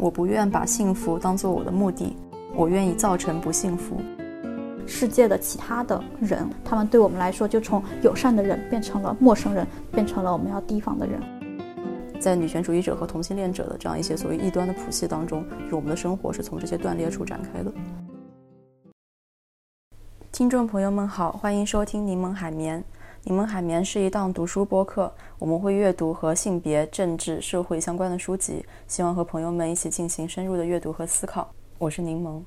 我不愿把幸福当做我的目的，我愿意造成不幸福。世界的其他的人，他们对我们来说就从友善的人变成了陌生人，变成了我们要提防的人。在女权主义者和同性恋者的这样一些所谓异端的谱系当中，就我们的生活是从这些断裂处展开的。听众朋友们好，欢迎收听柠檬海绵。柠檬海绵是一档读书播客，我们会阅读和性别、政治、社会相关的书籍，希望和朋友们一起进行深入的阅读和思考。我是柠檬。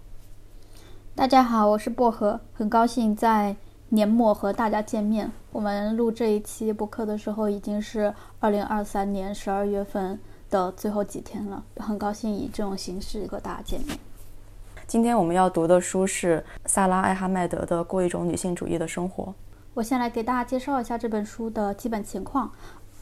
大家好，我是薄荷，很高兴在年末和大家见面。我们录这一期播客的时候，已经是二零二三年十二月份的最后几天了，很高兴以这种形式和大家见面。今天我们要读的书是萨拉·艾哈迈德的《过一种女性主义的生活》。我先来给大家介绍一下这本书的基本情况。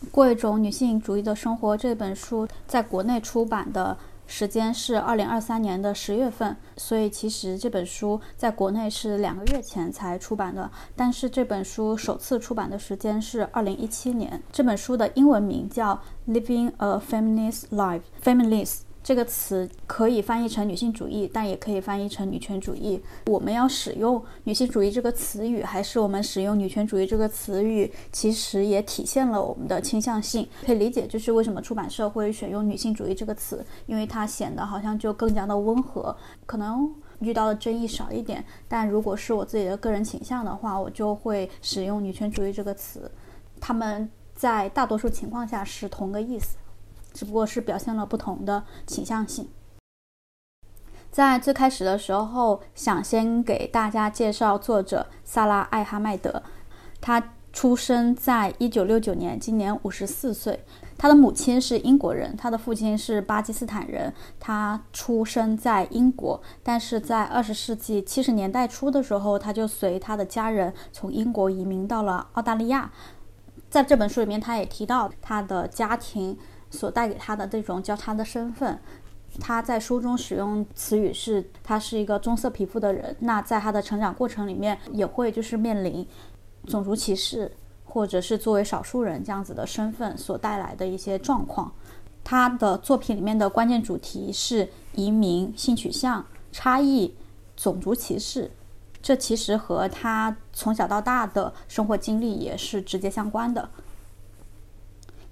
过一种女性主义的生活这本书在国内出版的时间是二零二三年的十月份，所以其实这本书在国内是两个月前才出版的。但是这本书首次出版的时间是二零一七年。这本书的英文名叫《Living a Feminist Life》，Feminist。这个词可以翻译成女性主义，但也可以翻译成女权主义。我们要使用女性主义这个词语，还是我们使用女权主义这个词语，其实也体现了我们的倾向性。可以理解，就是为什么出版社会选用女性主义这个词，因为它显得好像就更加的温和，可能遇到的争议少一点。但如果是我自己的个人倾向的话，我就会使用女权主义这个词。他们在大多数情况下是同个意思。只不过是表现了不同的倾向性。在最开始的时候，想先给大家介绍作者萨拉·艾哈迈德。他出生在一九六九年，今年五十四岁。他的母亲是英国人，他的父亲是巴基斯坦人。他出生在英国，但是在二十世纪七十年代初的时候，他就随他的家人从英国移民到了澳大利亚。在这本书里面，他也提到他的家庭。所带给他的这种交叉的身份，他在书中使用词语是他是一个棕色皮肤的人。那在他的成长过程里面，也会就是面临种族歧视，或者是作为少数人这样子的身份所带来的一些状况。他的作品里面的关键主题是移民、性取向、差异、种族歧视，这其实和他从小到大的生活经历也是直接相关的。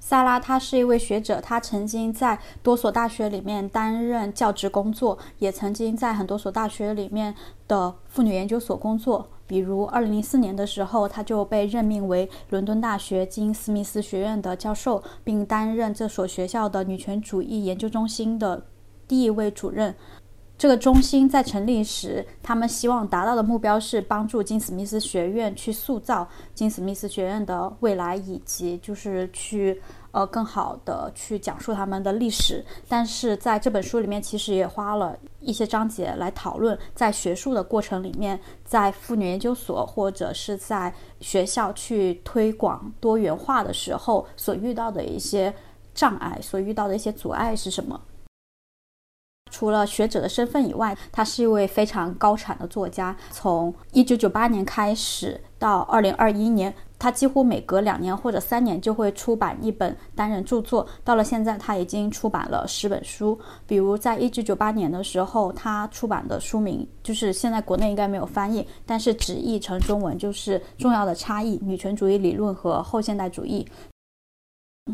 萨拉，她是一位学者，她曾经在多所大学里面担任教职工作，也曾经在很多所大学里面的妇女研究所工作。比如，二零零四年的时候，她就被任命为伦敦大学金斯密斯学院的教授，并担任这所学校的女权主义研究中心的第一位主任。这个中心在成立时，他们希望达到的目标是帮助金史密斯学院去塑造金史密斯学院的未来，以及就是去。呃，更好的去讲述他们的历史，但是在这本书里面，其实也花了一些章节来讨论，在学术的过程里面，在妇女研究所或者是在学校去推广多元化的时候所遇到的一些障碍，所遇到的一些阻碍是什么。除了学者的身份以外，他是一位非常高产的作家。从一九九八年开始到二零二一年，他几乎每隔两年或者三年就会出版一本单人著作。到了现在，他已经出版了十本书。比如在一九九八年的时候，他出版的书名就是现在国内应该没有翻译，但是直译成中文就是《重要的差异：女权主义理论和后现代主义》。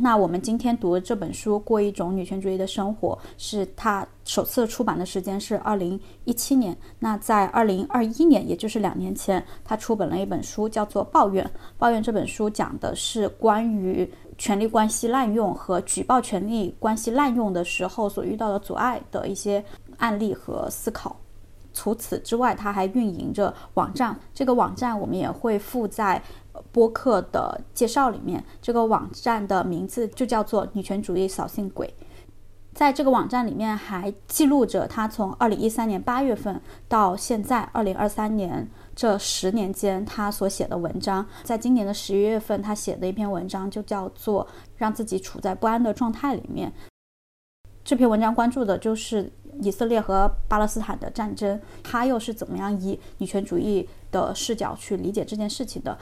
那我们今天读的这本书《过一种女权主义的生活》，是他首次出版的时间是二零一七年。那在二零二一年，也就是两年前，他出版了一本书，叫做《抱怨》。《抱怨》这本书讲的是关于权力关系滥用和举报权力关系滥用的时候所遇到的阻碍的一些案例和思考。除此之外，他还运营着网站，这个网站我们也会附在。播客的介绍里面，这个网站的名字就叫做“女权主义扫兴鬼”。在这个网站里面，还记录着他从二零一三年八月份到现在二零二三年这十年间他所写的文章。在今年的十一月份，他写的一篇文章就叫做“让自己处在不安的状态里面”。这篇文章关注的就是以色列和巴勒斯坦的战争，他又是怎么样以女权主义的视角去理解这件事情的。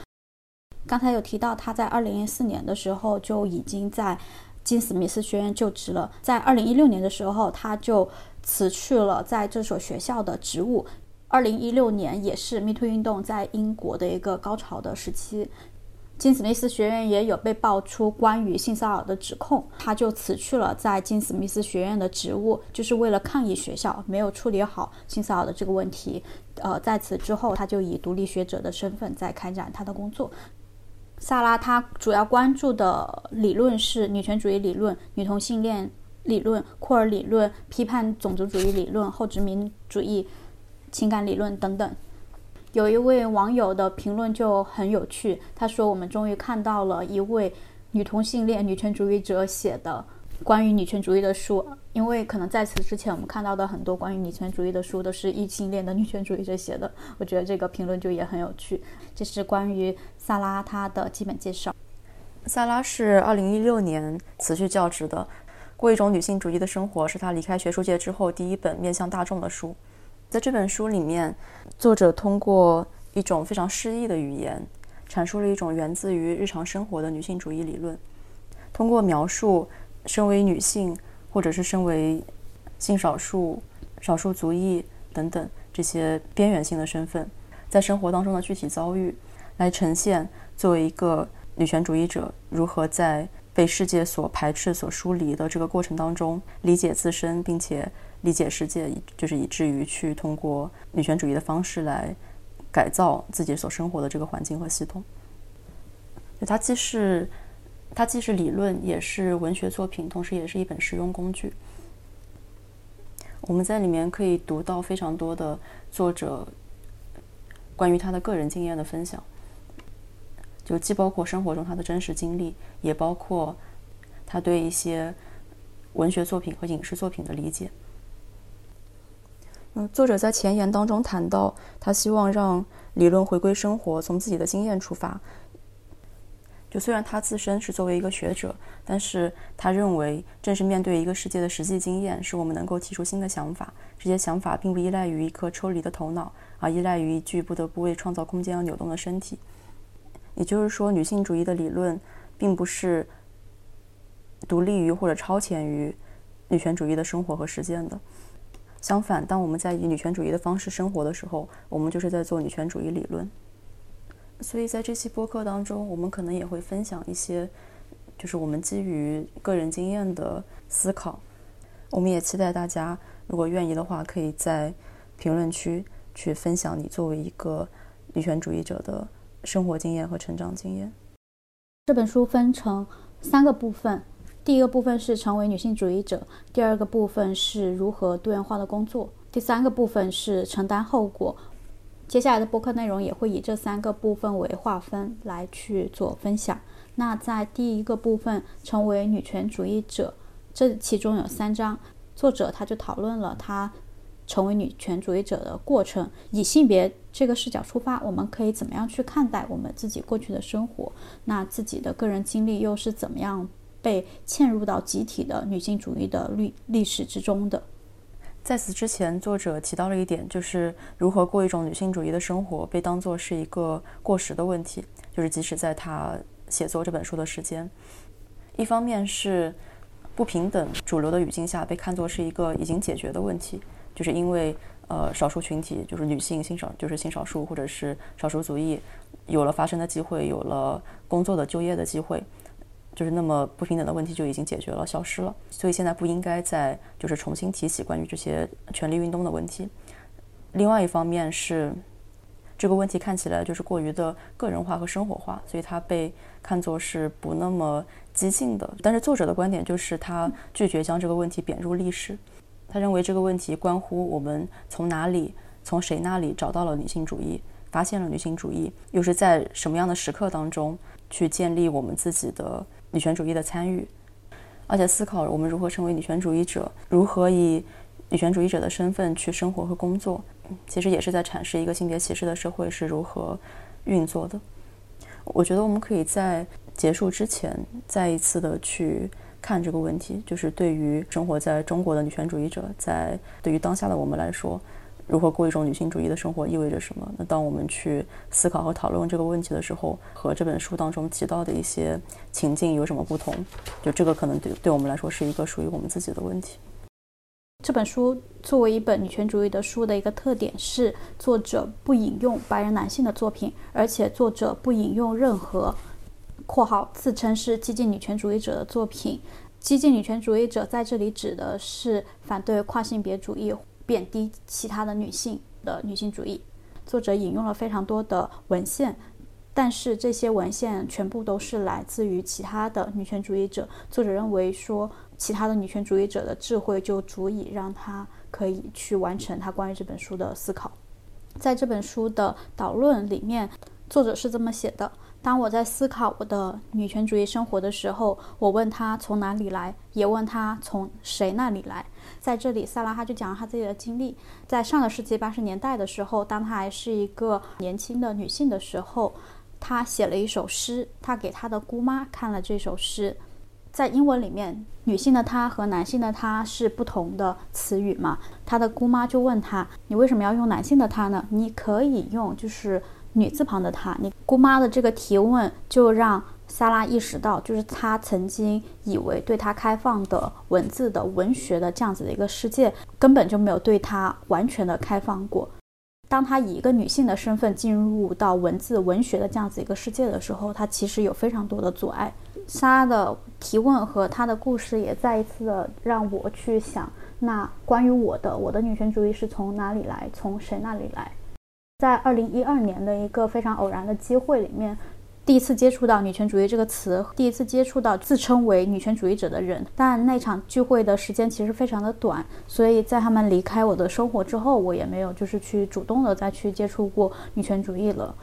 刚才有提到，他在二零一四年的时候就已经在金史密斯学院就职了。在二零一六年的时候，他就辞去了在这所学校的职务。二零一六年也是 MeToo 运动在英国的一个高潮的时期。金史密斯学院也有被爆出关于性骚扰的指控，他就辞去了在金史密斯学院的职务，就是为了抗议学校没有处理好性骚扰的这个问题。呃，在此之后，他就以独立学者的身份在开展他的工作。萨拉她主要关注的理论是女权主义理论、女同性恋理论、库尔理论、批判种族主义理论、后殖民主义情感理论等等。有一位网友的评论就很有趣，他说：“我们终于看到了一位女同性恋女权主义者写的关于女权主义的书，因为可能在此之前我们看到的很多关于女权主义的书都是异性恋的女权主义者写的。”我觉得这个评论就也很有趣。这是关于萨拉她的基本介绍。萨拉是二零一六年辞去教职的，过一种女性主义的生活是她离开学术界之后第一本面向大众的书。在这本书里面，作者通过一种非常诗意的语言，阐述了一种源自于日常生活的女性主义理论。通过描述身为女性，或者是身为性少数、少数族裔等等这些边缘性的身份，在生活当中的具体遭遇，来呈现作为一个女权主义者如何在被世界所排斥、所疏离的这个过程当中，理解自身，并且。理解世界，就是以至于去通过女权主义的方式来改造自己所生活的这个环境和系统。就它既是它既是理论，也是文学作品，同时也是一本实用工具。我们在里面可以读到非常多的作者关于他的个人经验的分享，就既包括生活中他的真实经历，也包括他对一些文学作品和影视作品的理解。嗯，作者在前言当中谈到，他希望让理论回归生活，从自己的经验出发。就虽然他自身是作为一个学者，但是他认为，正是面对一个世界的实际经验，使我们能够提出新的想法。这些想法并不依赖于一颗抽离的头脑，而依赖于一具不得不为创造空间而扭动的身体。也就是说，女性主义的理论并不是独立于或者超前于女权主义的生活和实践的。相反，当我们在以女权主义的方式生活的时候，我们就是在做女权主义理论。所以在这期播客当中，我们可能也会分享一些，就是我们基于个人经验的思考。我们也期待大家，如果愿意的话，可以在评论区去分享你作为一个女权主义者的生活经验和成长经验。这本书分成三个部分。第一个部分是成为女性主义者，第二个部分是如何多元化的工作，第三个部分是承担后果。接下来的播客内容也会以这三个部分为划分来去做分享。那在第一个部分，成为女权主义者，这其中有三章，作者他就讨论了他成为女权主义者的过程，以性别这个视角出发，我们可以怎么样去看待我们自己过去的生活？那自己的个人经历又是怎么样？被嵌入到集体的女性主义的历历史之中的。在此之前，作者提到了一点，就是如何过一种女性主义的生活被当作是一个过时的问题。就是即使在他写作这本书的时间，一方面是不平等主流的语境下被看作是一个已经解决的问题，就是因为呃少数群体，就是女性性少，就是性少数或者是少数族裔，有了发声的机会，有了工作的就业的机会。就是那么不平等的问题就已经解决了，消失了，所以现在不应该再就是重新提起关于这些权力运动的问题。另外一方面是这个问题看起来就是过于的个人化和生活化，所以它被看作是不那么激进的。但是作者的观点就是他拒绝将这个问题贬入历史，他认为这个问题关乎我们从哪里、从谁那里找到了女性主义，发现了女性主义，又是在什么样的时刻当中去建立我们自己的。女权主义的参与，而且思考我们如何成为女权主义者，如何以女权主义者的身份去生活和工作，其实也是在阐释一个性别歧视的社会是如何运作的。我觉得我们可以在结束之前再一次的去看这个问题，就是对于生活在中国的女权主义者，在对于当下的我们来说，如何过一种女性主义的生活意味着什么？那当我们去思考和讨论这个问题的时候，和这本书当中提到的一些情境有什么不同？就这个可能对对我们来说是一个属于我们自己的问题。这本书作为一本女权主义的书的一个特点是，作者不引用白人男性的作品，而且作者不引用任何（括号自称是激进女权主义者的作品）。激进女权主义者在这里指的是反对跨性别主义。贬低其他的女性的女性主义，作者引用了非常多的文献，但是这些文献全部都是来自于其他的女权主义者。作者认为说，其他的女权主义者的智慧就足以让他可以去完成他关于这本书的思考。在这本书的导论里面，作者是这么写的。当我在思考我的女权主义生活的时候，我问他从哪里来，也问他从谁那里来。在这里，萨拉哈就讲了他自己的经历。在上个世纪八十年代的时候，当他还是一个年轻的女性的时候，他写了一首诗，他给他的姑妈看了这首诗。在英文里面，女性的她和男性的他是不同的词语嘛？他的姑妈就问他：“你为什么要用男性的他呢？你可以用就是。”女字旁的她，你姑妈的这个提问就让萨拉意识到，就是她曾经以为对她开放的文字的文学的这样子的一个世界，根本就没有对她完全的开放过。当她以一个女性的身份进入到文字文学的这样子一个世界的时候，她其实有非常多的阻碍。萨拉的提问和她的故事也再一次的让我去想，那关于我的我的女权主义是从哪里来，从谁那里来？在二零一二年的一个非常偶然的机会里面，第一次接触到女权主义这个词，第一次接触到自称为女权主义者的人。但那场聚会的时间其实非常的短，所以在他们离开我的生活之后，我也没有就是去主动的再去接触过女权主义了。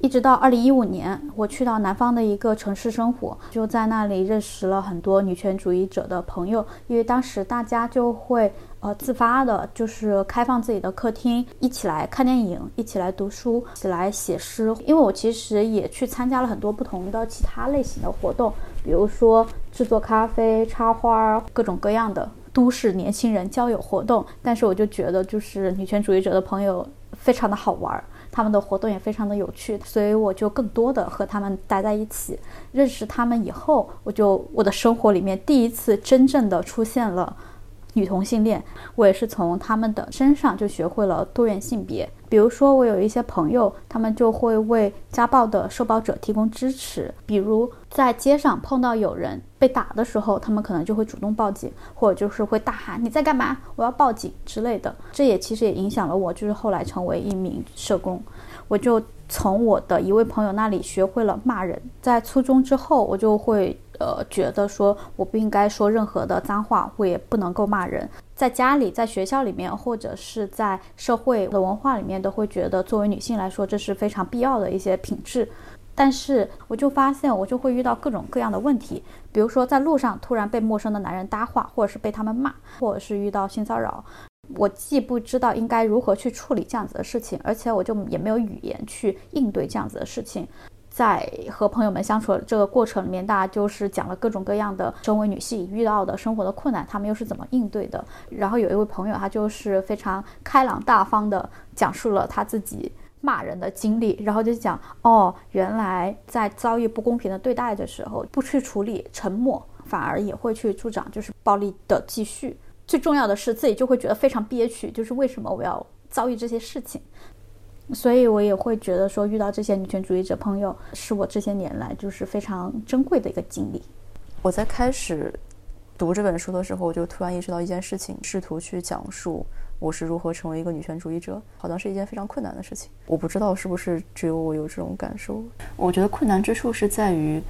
一直到二零一五年，我去到南方的一个城市生活，就在那里认识了很多女权主义者的朋友，因为当时大家就会。呃，自发的，就是开放自己的客厅，一起来看电影，一起来读书，一起来写诗。因为我其实也去参加了很多不同的其他类型的活动，比如说制作咖啡、插花，各种各样的都市年轻人交友活动。但是我就觉得，就是女权主义者的朋友非常的好玩，他们的活动也非常的有趣，所以我就更多的和他们待在一起。认识他们以后，我就我的生活里面第一次真正的出现了。女同性恋，我也是从他们的身上就学会了多元性别。比如说，我有一些朋友，他们就会为家暴的受暴者提供支持。比如在街上碰到有人被打的时候，他们可能就会主动报警，或者就是会大喊“你在干嘛？我要报警”之类的。这也其实也影响了我，就是后来成为一名社工。我就从我的一位朋友那里学会了骂人。在初中之后，我就会。呃，觉得说我不应该说任何的脏话，我也不能够骂人。在家里、在学校里面，或者是在社会的文化里面，都会觉得作为女性来说，这是非常必要的一些品质。但是，我就发现，我就会遇到各种各样的问题，比如说在路上突然被陌生的男人搭话，或者是被他们骂，或者是遇到性骚扰，我既不知道应该如何去处理这样子的事情，而且我就也没有语言去应对这样子的事情。在和朋友们相处的这个过程里面，大家就是讲了各种各样的身为女性遇到的生活的困难，他们又是怎么应对的。然后有一位朋友，他就是非常开朗大方的讲述了他自己骂人的经历，然后就讲哦，原来在遭遇不公平的对待的时候，不去处理，沉默反而也会去助长就是暴力的继续。最重要的是自己就会觉得非常憋屈，就是为什么我要遭遇这些事情。所以，我也会觉得说，遇到这些女权主义者朋友，是我这些年来就是非常珍贵的一个经历。我在开始读这本书的时候，我就突然意识到一件事情：试图去讲述我是如何成为一个女权主义者，好像是一件非常困难的事情。我不知道是不是只有我有这种感受。我觉得困难之处是在于。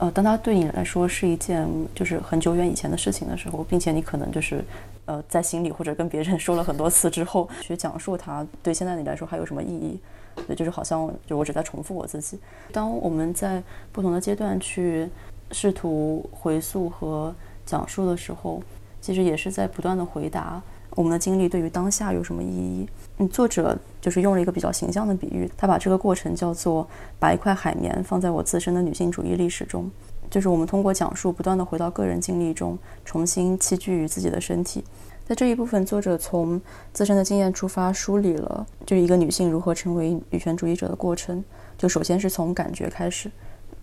呃，当它对你来说是一件就是很久远以前的事情的时候，并且你可能就是，呃，在心里或者跟别人 说了很多次之后，去讲述它，对现在你来说还有什么意义？对，就是好像就我只在重复我自己。当我们在不同的阶段去试图回溯和讲述的时候，其实也是在不断的回答。我们的经历对于当下有什么意义？作者就是用了一个比较形象的比喻，他把这个过程叫做把一块海绵放在我自身的女性主义历史中，就是我们通过讲述，不断的回到个人经历中，重新栖居于自己的身体。在这一部分，作者从自身的经验出发，梳理了就是一个女性如何成为女权主义者的过程。就首先是从感觉开始，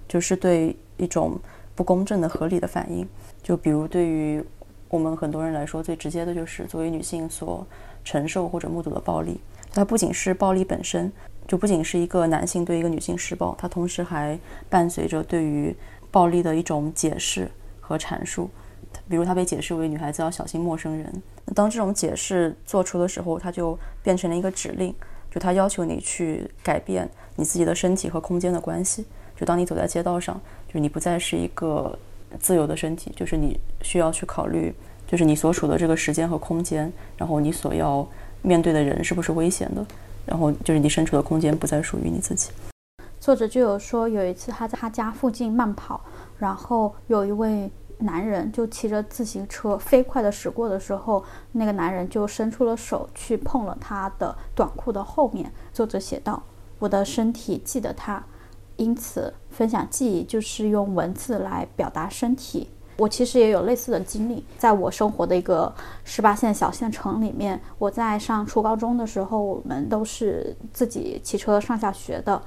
就是对一种不公正的合理的反应。就比如对于我们很多人来说，最直接的就是作为女性所承受或者目睹的暴力。它不仅是暴力本身，就不仅是一个男性对一个女性施暴，它同时还伴随着对于暴力的一种解释和阐述。比如，它被解释为女孩子要小心陌生人。当这种解释做出的时候，它就变成了一个指令，就它要求你去改变你自己的身体和空间的关系。就当你走在街道上，就你不再是一个自由的身体，就是你需要去考虑，就是你所处的这个时间和空间，然后你所要面对的人是不是危险的，然后就是你身处的空间不再属于你自己。作者就有说，有一次他在他家附近慢跑，然后有一位。男人就骑着自行车飞快地驶过的时候，那个男人就伸出了手去碰了他的短裤的后面。作者写道：“我的身体记得他，因此分享记忆就是用文字来表达身体。我其实也有类似的经历，在我生活的一个十八线小县城里面，我在上初高中的时候，我们都是自己骑车上下学的。”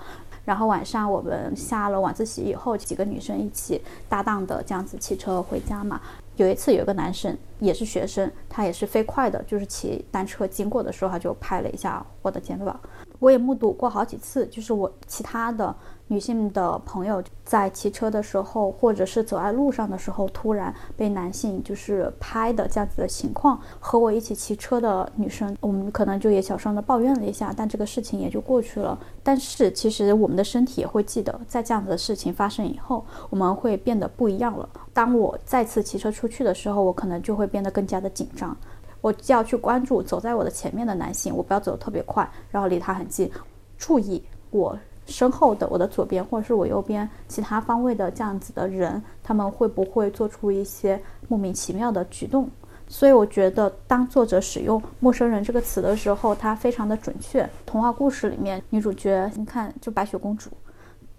然后晚上我们下了晚自习以后，几个女生一起搭档的这样子骑车回家嘛。有一次有一个男生也是学生，他也是飞快的，就是骑单车经过的时候，他就拍了一下我的肩膀。我也目睹过好几次，就是我其他的。女性的朋友在骑车的时候，或者是走在路上的时候，突然被男性就是拍的这样子的情况，和我一起骑车的女生，我们可能就也小声的抱怨了一下，但这个事情也就过去了。但是其实我们的身体也会记得，在这样子的事情发生以后，我们会变得不一样了。当我再次骑车出去的时候，我可能就会变得更加的紧张，我就要去关注走在我的前面的男性，我不要走得特别快，然后离他很近，注意我。身后的我的左边或者是我右边其他方位的这样子的人，他们会不会做出一些莫名其妙的举动？所以我觉得，当作者使用“陌生人”这个词的时候，他非常的准确。童话故事里面，女主角你看，就白雪公主，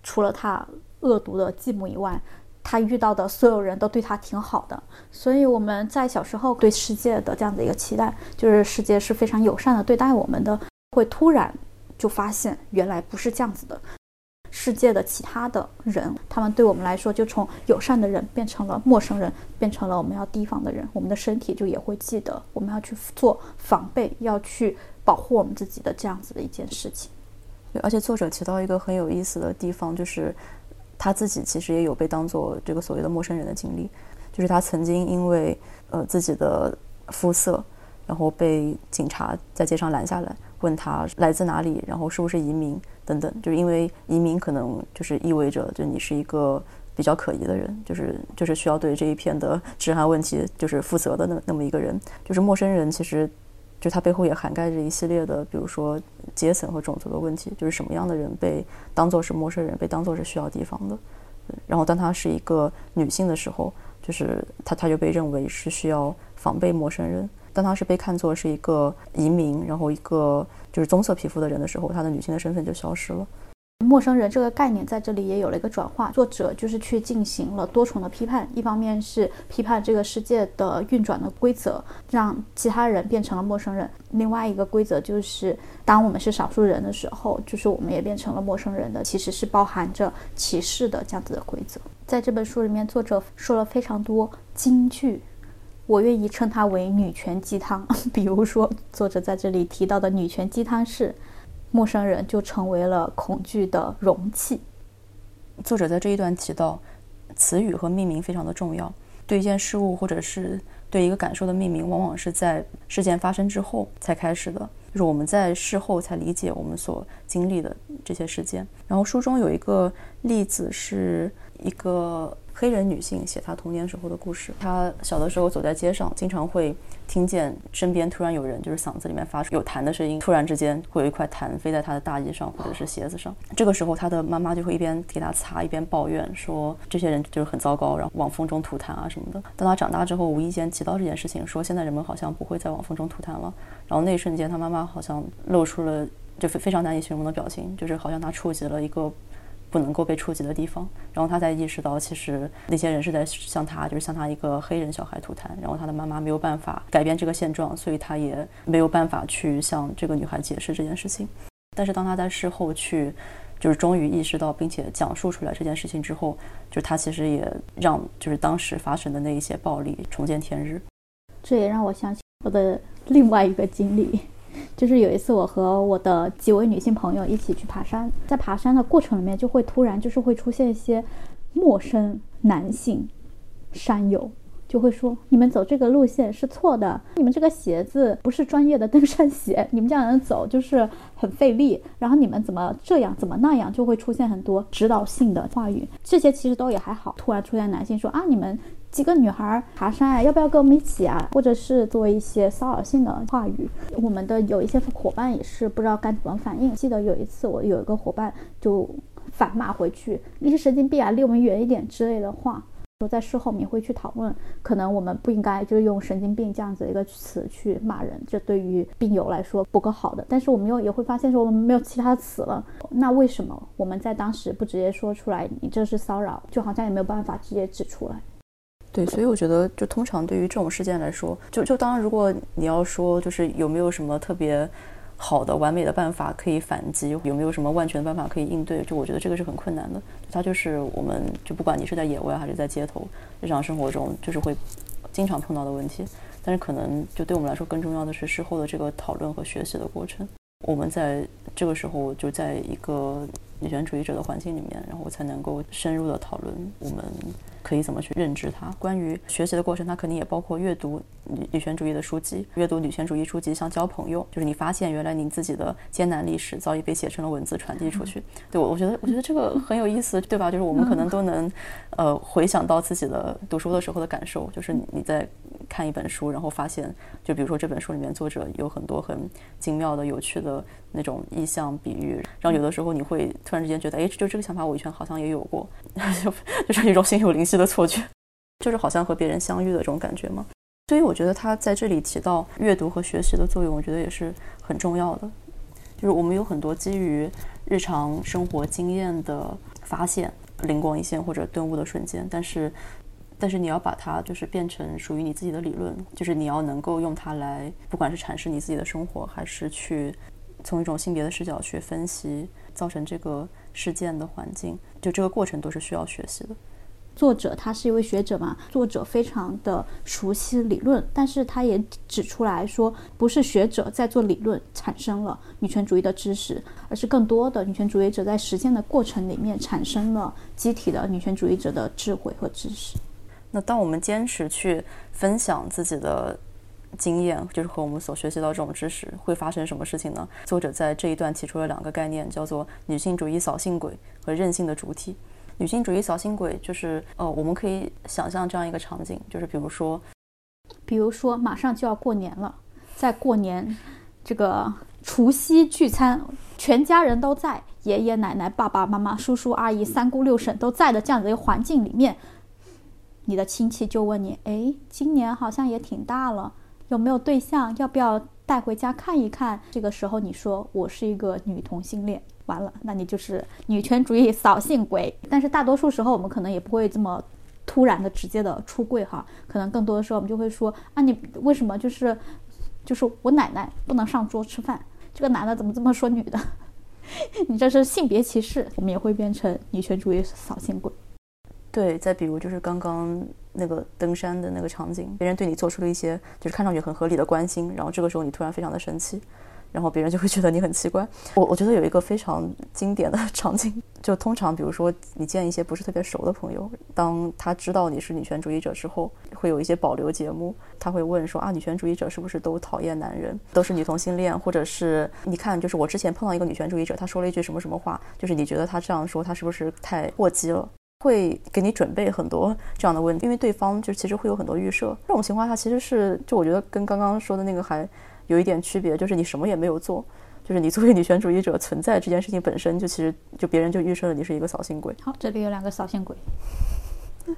除了她恶毒的继母以外，她遇到的所有人都对她挺好的。所以我们在小时候对世界的这样的一个期待，就是世界是非常友善的对待我们的，会突然。就发现原来不是这样子的，世界的其他的人，他们对我们来说就从友善的人变成了陌生人，变成了我们要提防的人。我们的身体就也会记得我们要去做防备，要去保护我们自己的这样子的一件事情。对，而且作者提到一个很有意思的地方，就是他自己其实也有被当做这个所谓的陌生人的经历，就是他曾经因为呃自己的肤色，然后被警察在街上拦下来。问他来自哪里，然后是不是移民等等，就是因为移民可能就是意味着就你是一个比较可疑的人，就是就是需要对这一片的治安问题就是负责的那那么一个人。就是陌生人，其实就他背后也涵盖着一系列的，比如说阶层和种族的问题，就是什么样的人被当做是陌生人，被当做是需要提防的。然后当她是一个女性的时候，就是她她就被认为是需要防备陌生人。当她是被看作是一个移民，然后一个就是棕色皮肤的人的时候，她的女性的身份就消失了。陌生人这个概念在这里也有了一个转化，作者就是去进行了多重的批判，一方面是批判这个世界的运转的规则，让其他人变成了陌生人；另外一个规则就是，当我们是少数人的时候，就是我们也变成了陌生人的，其实是包含着歧视的这样子的规则。在这本书里面，作者说了非常多金句。我愿意称它为女权鸡汤。比如说，作者在这里提到的女权鸡汤是：陌生人就成为了恐惧的容器。作者在这一段提到，词语和命名非常的重要。对一件事物或者是对一个感受的命名，往往是在事件发生之后才开始的，就是我们在事后才理解我们所经历的这些事件。然后书中有一个例子是一个。黑人女性写她童年时候的故事。她小的时候走在街上，经常会听见身边突然有人，就是嗓子里面发出有痰的声音。突然之间会有一块痰飞在她的大衣上或者是鞋子上。这个时候，她的妈妈就会一边给她擦，一边抱怨说这些人就是很糟糕，然后往风中吐痰啊什么的。当她长大之后，无意间提到这件事情，说现在人们好像不会再往风中吐痰了。然后那一瞬间，她妈妈好像露出了就非非常难以形容的表情，就是好像她触及了一个不能够被触及的地方。然后他才意识到，其实那些人是在向他，就是向他一个黑人小孩吐痰。然后他的妈妈没有办法改变这个现状，所以他也没有办法去向这个女孩解释这件事情。但是当他在事后去，就是终于意识到并且讲述出来这件事情之后，就是他其实也让就是当时发生的那一些暴力重见天日。这也让我想起我的另外一个经历。就是有一次，我和我的几位女性朋友一起去爬山，在爬山的过程里面，就会突然就是会出现一些陌生男性山友，就会说：“你们走这个路线是错的，你们这个鞋子不是专业的登山鞋，你们这样走就是很费力。然后你们怎么这样，怎么那样，就会出现很多指导性的话语。这些其实都也还好。突然出现男性说：啊，你们。”几个女孩爬山啊，要不要跟我们一起啊？或者是做一些骚扰性的话语，我们的有一些伙伴也是不知道该怎么反应。记得有一次，我有一个伙伴就反骂回去：“你是神经病啊，离我们远一点”之类的话。说在事后我们会去讨论，可能我们不应该就是用“神经病”这样子一个词去骂人，这对于病友来说不够好的。但是我们又也会发现说我们没有其他词了，那为什么我们在当时不直接说出来？你这是骚扰，就好像也没有办法直接指出来。对，所以我觉得，就通常对于这种事件来说，就就当然，如果你要说，就是有没有什么特别好的、完美的办法可以反击，有没有什么万全的办法可以应对，就我觉得这个是很困难的。它就是我们就不管你是在野外还是在街头，日常生活中就是会经常碰到的问题。但是可能就对我们来说，更重要的是事后的这个讨论和学习的过程。我们在这个时候就在一个女权主义者的环境里面，然后我才能够深入的讨论我们。可以怎么去认知它？关于学习的过程，它肯定也包括阅读女女权主义的书籍，阅读女权主义书籍像交朋友，就是你发现原来你自己的艰难历史早已被写成了文字传递出去。对我，我觉得我觉得这个很有意思，对吧？就是我们可能都能，呃，回想到自己的读书的时候的感受，就是你在。看一本书，然后发现，就比如说这本书里面作者有很多很精妙的、有趣的那种意象、比喻，然后有的时候你会突然之间觉得，哎，就这个想法我以前好像也有过，就 就是一种心有灵犀的错觉，就是好像和别人相遇的这种感觉嘛。所以我觉得他在这里提到阅读和学习的作用，我觉得也是很重要的。就是我们有很多基于日常生活经验的发现、灵光一现或者顿悟的瞬间，但是。但是你要把它就是变成属于你自己的理论，就是你要能够用它来，不管是阐释你自己的生活，还是去从一种性别的视角去分析造成这个事件的环境，就这个过程都是需要学习的。作者他是一位学者嘛，作者非常的熟悉理论，但是他也指出来说，不是学者在做理论产生了女权主义的知识，而是更多的女权主义者在实践的过程里面产生了机体的女权主义者的智慧和知识。那当我们坚持去分享自己的经验，就是和我们所学习到这种知识，会发生什么事情呢？作者在这一段提出了两个概念，叫做女性主义扫兴鬼和任性的主体。女性主义扫兴鬼就是，呃，我们可以想象这样一个场景，就是比如说，比如说马上就要过年了，在过年这个除夕聚餐，全家人都在，爷爷奶奶、爸爸妈妈、叔叔阿姨、三姑六婶都在的这样的一个环境里面。你的亲戚就问你：“哎，今年好像也挺大了，有没有对象？要不要带回家看一看？”这个时候你说：“我是一个女同性恋。”完了，那你就是女权主义扫兴鬼。但是大多数时候，我们可能也不会这么突然的、直接的出柜哈。可能更多的时候，我们就会说：“啊，你为什么就是就是我奶奶不能上桌吃饭？这个男的怎么这么说女的？你这是性别歧视。”我们也会变成女权主义扫兴鬼。对，再比如就是刚刚那个登山的那个场景，别人对你做出了一些就是看上去很合理的关心，然后这个时候你突然非常的生气，然后别人就会觉得你很奇怪。我我觉得有一个非常经典的 场景，就通常比如说你见一些不是特别熟的朋友，当他知道你是女权主义者之后，会有一些保留节目，他会问说啊，女权主义者是不是都讨厌男人，都是女同性恋，或者是你看，就是我之前碰到一个女权主义者，他说了一句什么什么话，就是你觉得他这样说，他是不是太过激了？会给你准备很多这样的问题，因为对方就其实会有很多预设。这种情况下其实是，就我觉得跟刚刚说的那个还有一点区别，就是你什么也没有做，就是你作为女权主义者存在这件事情本身就其实就别人就预设了你是一个扫兴鬼。好，这里有两个扫兴鬼。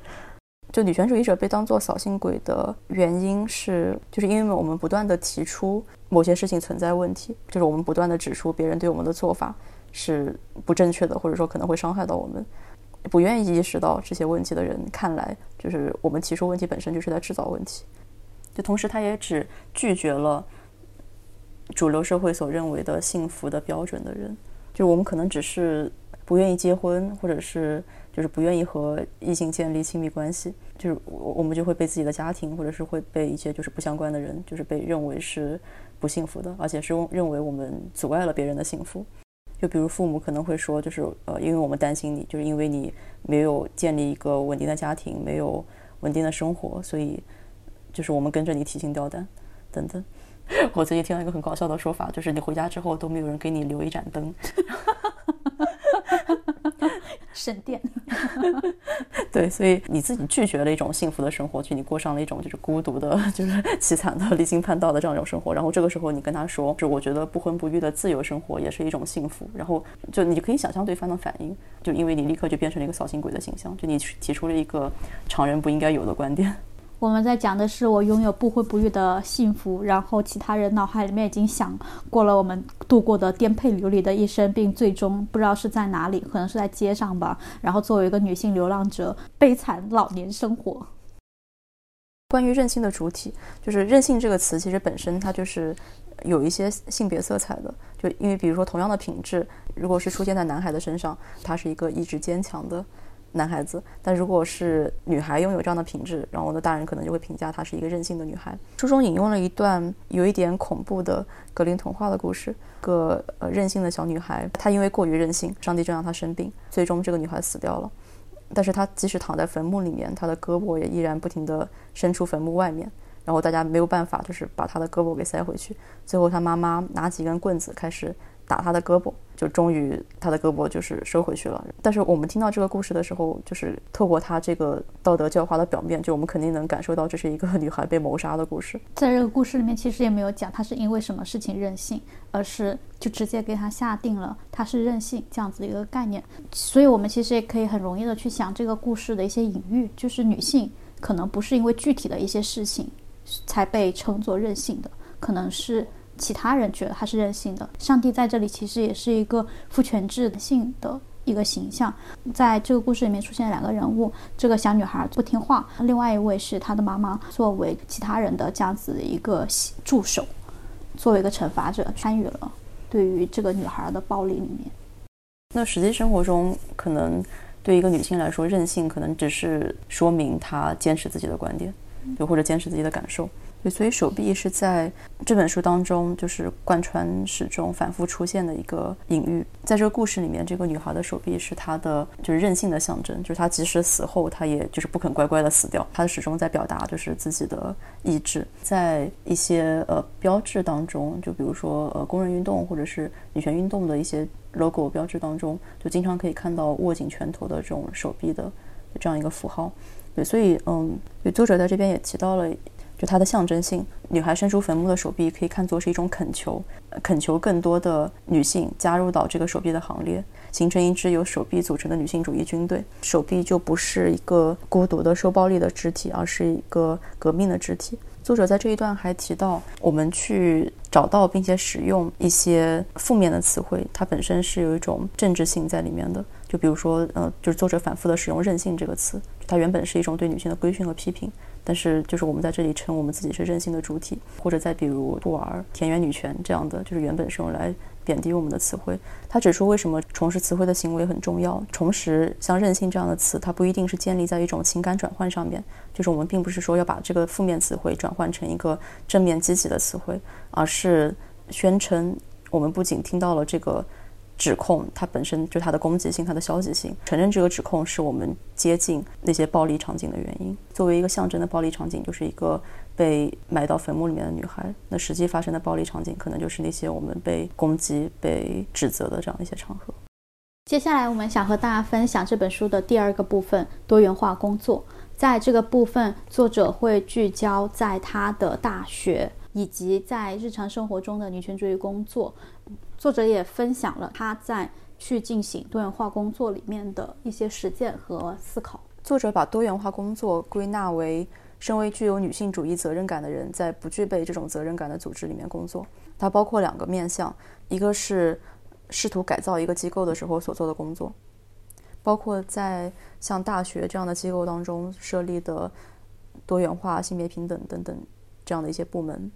就女权主义者被当做扫兴鬼的原因是，就是因为我们不断的提出某些事情存在问题，就是我们不断的指出别人对我们的做法。是不正确的，或者说可能会伤害到我们。不愿意意识到这些问题的人，看来就是我们提出问题本身就是在制造问题。就同时，他也只拒绝了主流社会所认为的幸福的标准的人。就我们可能只是不愿意结婚，或者是就是不愿意和异性建立亲密关系，就是我我们就会被自己的家庭，或者是会被一些就是不相关的人，就是被认为是不幸福的，而且是认为我们阻碍了别人的幸福。就比如父母可能会说，就是呃，因为我们担心你，就是因为你没有建立一个稳定的家庭，没有稳定的生活，所以就是我们跟着你提心吊胆，等等。我最近听到一个很搞笑的说法，就是你回家之后都没有人给你留一盏灯。省电，对，所以你自己拒绝了一种幸福的生活，去你过上了一种就是孤独的、就是 凄惨的、离经叛道的这样一种生活。然后这个时候你跟他说，就我觉得不婚不育的自由生活也是一种幸福。然后就你可以想象对方的反应，就因为你立刻就变成了一个扫兴鬼的形象，就你提出了一个常人不应该有的观点。我们在讲的是我拥有不婚不育的幸福，然后其他人脑海里面已经想过了我们度过的颠沛流离的一生，并最终不知道是在哪里，可能是在街上吧。然后作为一个女性流浪者，悲惨老年生活。关于任性的主体，就是任性这个词，其实本身它就是有一些性别色彩的。就因为比如说同样的品质，如果是出现在男孩的身上，他是一个意志坚强的。男孩子，但如果是女孩拥有这样的品质，然后呢，大人可能就会评价她是一个任性的女孩。书中引用了一段有一点恐怖的格林童话的故事，个呃任性的小女孩，她因为过于任性，上帝就让她生病，最终这个女孩死掉了。但是她即使躺在坟墓里面，她的胳膊也依然不停地伸出坟墓外面，然后大家没有办法，就是把她的胳膊给塞回去。最后她妈妈拿几根棍子开始。打他的胳膊，就终于他的胳膊就是收回去了。但是我们听到这个故事的时候，就是透过他这个道德教化的表面，就我们肯定能感受到这是一个女孩被谋杀的故事。在这个故事里面，其实也没有讲她是因为什么事情任性，而是就直接给她下定了她是任性这样子一个概念。所以我们其实也可以很容易的去想这个故事的一些隐喻，就是女性可能不是因为具体的一些事情才被称作任性的，可能是。其他人觉得他是任性的，上帝在这里其实也是一个父权制性的一个形象。在这个故事里面出现两个人物，这个小女孩不听话，另外一位是她的妈妈，作为其他人的这样子的一个助手，作为一个惩罚者参与了对于这个女孩的暴力里面。那实际生活中，可能对一个女性来说，任性可能只是说明她坚持自己的观点，又或者坚持自己的感受。对，所以手臂是在这本书当中就是贯穿始终、反复出现的一个隐喻。在这个故事里面，这个女孩的手臂是她的就是任性的象征，就是她即使死后，她也就是不肯乖乖的死掉，她始终在表达就是自己的意志。在一些呃标志当中，就比如说呃工人运动或者是女权运动的一些 logo 标志当中，就经常可以看到握紧拳头的这种手臂的这样一个符号。对，所以嗯，作者在这边也提到了。就它的象征性，女孩伸出坟墓的手臂可以看作是一种恳求，恳求更多的女性加入到这个手臂的行列，形成一支由手臂组成的女性主义军队。手臂就不是一个孤独的受暴力的肢体，而是一个革命的肢体。作者在这一段还提到，我们去找到并且使用一些负面的词汇，它本身是有一种政治性在里面的。就比如说，呃，就是作者反复的使用“任性”这个词，它原本是一种对女性的规训和批评。但是，就是我们在这里称我们自己是任性的主体，或者再比如兔儿、田园女权这样的，就是原本是用来贬低我们的词汇。他指出，为什么重拾词汇的行为很重要？重拾像任性这样的词，它不一定是建立在一种情感转换上面，就是我们并不是说要把这个负面词汇转换成一个正面积极的词汇，而是宣称我们不仅听到了这个。指控它本身就它的攻击性、它的消极性，承认这个指控是我们接近那些暴力场景的原因。作为一个象征的暴力场景，就是一个被埋到坟墓里面的女孩。那实际发生的暴力场景，可能就是那些我们被攻击、被指责的这样一些场合。接下来，我们想和大家分享这本书的第二个部分——多元化工作。在这个部分，作者会聚焦在他的大学以及在日常生活中的女权主义工作。作者也分享了他在去进行多元化工作里面的一些实践和思考。作者把多元化工作归纳为身为具有女性主义责任感的人在不具备这种责任感的组织里面工作。它包括两个面向，一个是试图改造一个机构的时候所做的工作，包括在像大学这样的机构当中设立的多元化、性别平等等等这样的一些部门。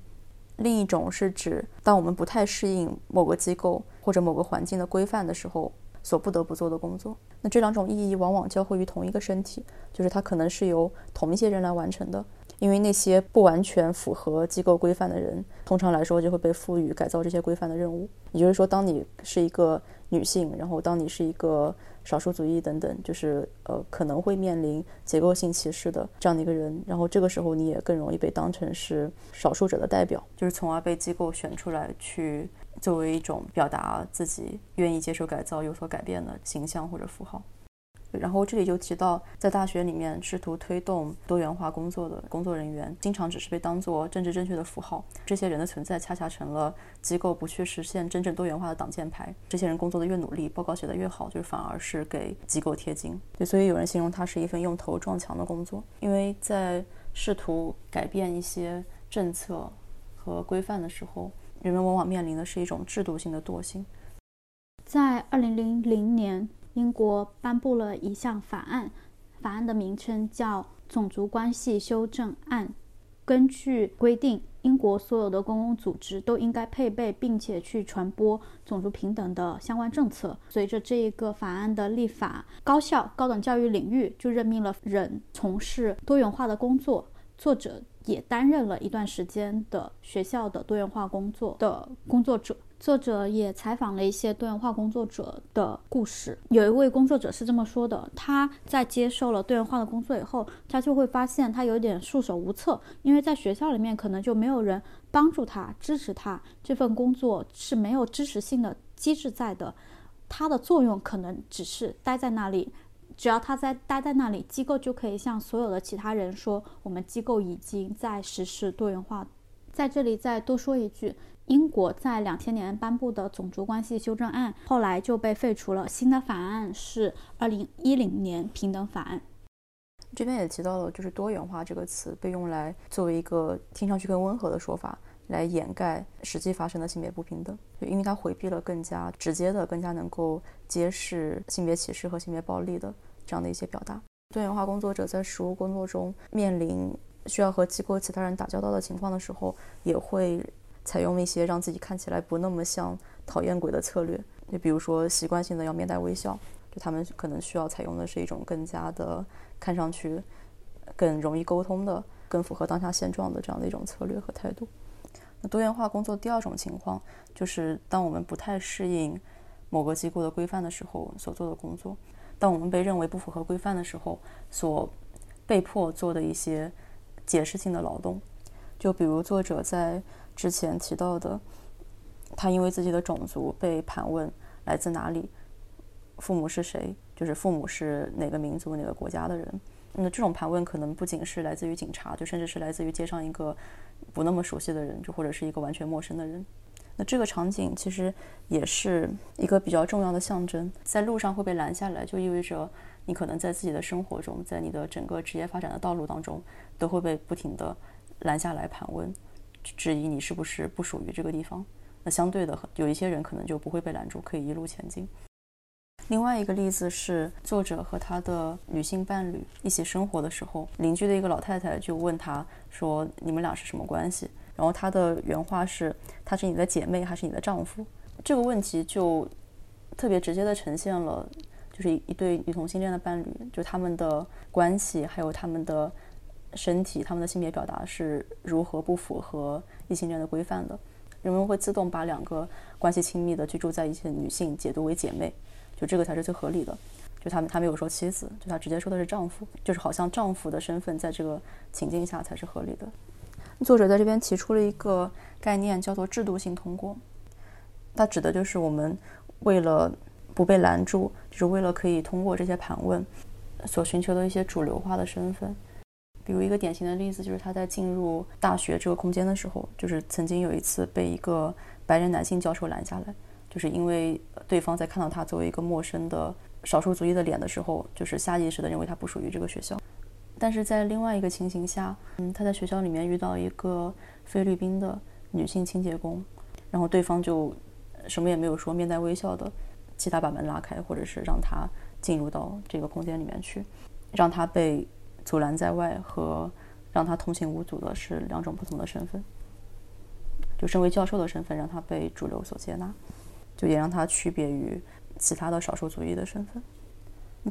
另一种是指，当我们不太适应某个机构或者某个环境的规范的时候，所不得不做的工作。那这两种意义往往交汇于同一个身体，就是它可能是由同一些人来完成的。因为那些不完全符合机构规范的人，通常来说就会被赋予改造这些规范的任务。也就是说，当你是一个女性，然后当你是一个少数族裔等等，就是呃可能会面临结构性歧视的这样的一个人，然后这个时候你也更容易被当成是少数者的代表，就是从而被机构选出来去作为一种表达自己愿意接受改造、有所改变的形象或者符号。然后这里就提到，在大学里面试图推动多元化工作的工作人员，经常只是被当作政治正确的符号。这些人的存在，恰恰成了机构不去实现真正多元化的挡箭牌。这些人工作的越努力，报告写得越好，就是反而是给机构贴金。对，所以有人形容它是一份用头撞墙的工作，因为在试图改变一些政策和规范的时候，人们往往面临的是一种制度性的惰性。在二零零零年。英国颁布了一项法案，法案的名称叫《种族关系修正案》。根据规定，英国所有的公共组织都应该配备并且去传播种族平等的相关政策。随着这一个法案的立法，高校、高等教育领域就任命了人从事多元化的工作。作者也担任了一段时间的学校的多元化工作的工作者。作者也采访了一些多元化工作者的故事。有一位工作者是这么说的：他在接受了多元化的工作以后，他就会发现他有点束手无策，因为在学校里面可能就没有人帮助他、支持他。这份工作是没有支持性的机制在的，它的作用可能只是待在那里。只要他在待在那里，机构就可以向所有的其他人说：我们机构已经在实施多元化。在这里再多说一句。英国在两千年颁布的种族关系修正案后来就被废除了，新的法案是二零一零年平等法案。这边也提到了，就是多元化这个词被用来作为一个听上去更温和的说法，来掩盖实际发生的性别不平等，因为它回避了更加直接的、更加能够揭示性别歧视和性别暴力的这样的一些表达。多元化工作者在实务工作中面临需要和机构其他人打交道的情况的时候，也会。采用一些让自己看起来不那么像讨厌鬼的策略，就比如说习惯性的要面带微笑，就他们可能需要采用的是一种更加的看上去更容易沟通的、更符合当下现状的这样的一种策略和态度。那多元化工作第二种情况就是当我们不太适应某个机构的规范的时候所做的工作，当我们被认为不符合规范的时候所被迫做的一些解释性的劳动，就比如作者在。之前提到的，他因为自己的种族被盘问来自哪里，父母是谁，就是父母是哪个民族、哪个国家的人。那这种盘问可能不仅是来自于警察，就甚至是来自于街上一个不那么熟悉的人，就或者是一个完全陌生的人。那这个场景其实也是一个比较重要的象征，在路上会被拦下来，就意味着你可能在自己的生活中，在你的整个职业发展的道路当中，都会被不停的拦下来盘问。质疑你是不是不属于这个地方，那相对的，有一些人可能就不会被拦住，可以一路前进。另外一个例子是，作者和他的女性伴侣一起生活的时候，邻居的一个老太太就问他说：“你们俩是什么关系？”然后他的原话是：“她是你的姐妹还是你的丈夫？”这个问题就特别直接的呈现了，就是一对女同性恋的伴侣，就他们的关系，还有他们的。身体，他们的性别表达是如何不符合异性恋的规范的？人们会自动把两个关系亲密的居住在一起的女性解读为姐妹，就这个才是最合理的。就他们，他没有说妻子，就他直接说的是丈夫，就是好像丈夫的身份在这个情境下才是合理的。作者在这边提出了一个概念，叫做制度性通过。它指的就是我们为了不被拦住，就是为了可以通过这些盘问，所寻求的一些主流化的身份。比如一个典型的例子，就是他在进入大学这个空间的时候，就是曾经有一次被一个白人男性教授拦下来，就是因为对方在看到他作为一个陌生的少数族裔的脸的时候，就是下意识的认为他不属于这个学校。但是在另外一个情形下，嗯，他在学校里面遇到一个菲律宾的女性清洁工，然后对方就什么也没有说，面带微笑的，替他把门拉开，或者是让他进入到这个空间里面去，让他被阻拦在外和让他通行无阻的是两种不同的身份。就身为教授的身份，让他被主流所接纳，就也让他区别于其他的少数族裔的身份。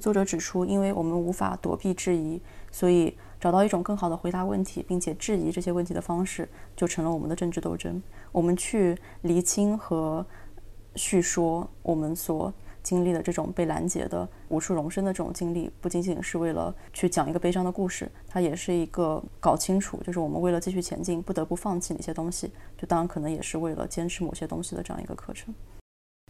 作者指出，因为我们无法躲避质疑，所以找到一种更好的回答问题并且质疑这些问题的方式，就成了我们的政治斗争。我们去厘清和叙说我们所经历的这种被拦截的无处容身的这种经历，不仅仅是为了去讲一个悲伤的故事，它也是一个搞清楚，就是我们为了继续前进不得不放弃哪些东西，就当然可能也是为了坚持某些东西的这样一个课程。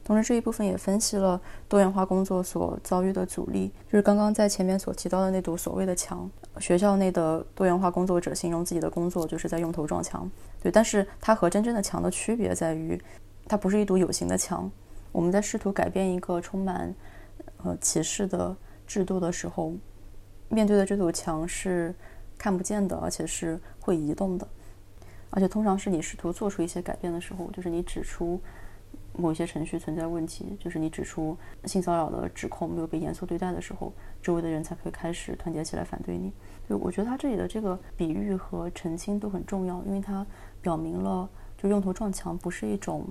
同时，这一部分也分析了多元化工作所遭遇的阻力，就是刚刚在前面所提到的那堵所谓的墙。学校内的多元化工作者形容自己的工作就是在用头撞墙，对。但是它和真正的墙的区别在于，它不是一堵有形的墙。我们在试图改变一个充满呃歧视的制度的时候，面对的这堵墙是看不见的，而且是会移动的。而且通常是你试图做出一些改变的时候，就是你指出。某些程序存在问题，就是你指出性骚扰的指控没有被严肃对待的时候，周围的人才可以开始团结起来反对你。就我觉得他这里的这个比喻和澄清都很重要，因为它表明了，就用头撞墙不是一种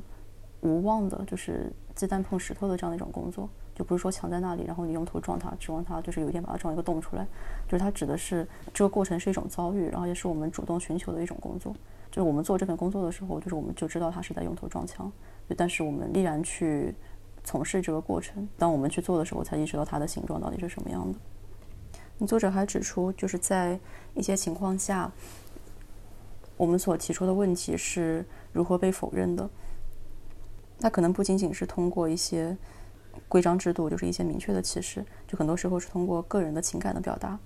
无望的，就是鸡蛋碰石头的这样的一种工作，就不是说墙在那里，然后你用头撞它，指望它就是有一天把它撞一个洞出来，就是它指的是这个过程是一种遭遇，然后也是我们主动寻求的一种工作。就是我们做这份工作的时候，就是我们就知道他是在用头撞墙。但是我们依然去从事这个过程。当我们去做的时候，才意识到它的形状到底是什么样的。作者还指出，就是在一些情况下，我们所提出的问题是如何被否认的。它可能不仅仅是通过一些规章制度，就是一些明确的歧视，就很多时候是通过个人的情感的表达。